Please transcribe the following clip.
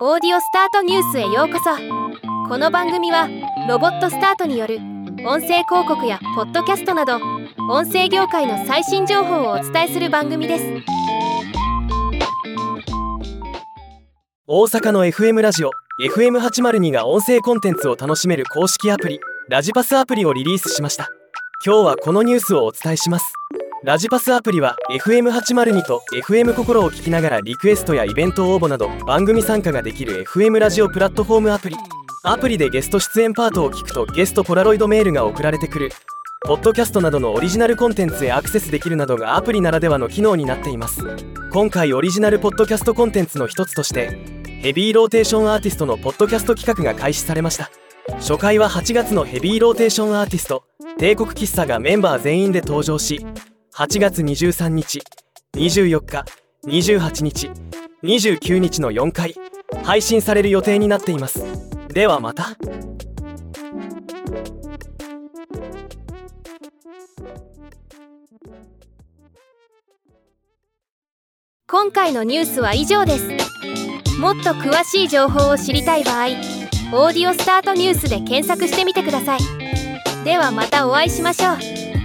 オーディオスタートニュースへようこそ。この番組はロボットスタートによる音声広告やポッドキャストなど音声業界の最新情報をお伝えする番組です。大阪の FM ラジオ FM802 が音声コンテンツを楽しめる公式アプリラジパスアプリをリリースしました。今日はこのニュースをお伝えします。ラジパスアプリは FM802 と FM 心を聞きながらリクエストやイベント応募など番組参加ができる FM ラジオプラットフォームアプリ。アプリでゲスト出演パートを聞くとゲストポラロイドメールが送られてくる。ポッドキャストなどのオリジナルコンテンツへアクセスできるなどがアプリならではの機能になっています。今回オリジナルポッドキャストコンテンツの一つとしてヘビーローテーションアーティストのポッドキャスト企画が開始されました。初回は8月のヘビーローテーションアーティスト帝国喫茶がメンバー全員で登場し8月23日24日28日29日の4回配信される予定になっています。ではまた。今回のニュースは以上です。もっと詳しい情報を知りたい場合「オーディオスタートニュース」で検索してみてください。ではまたお会いしましょう。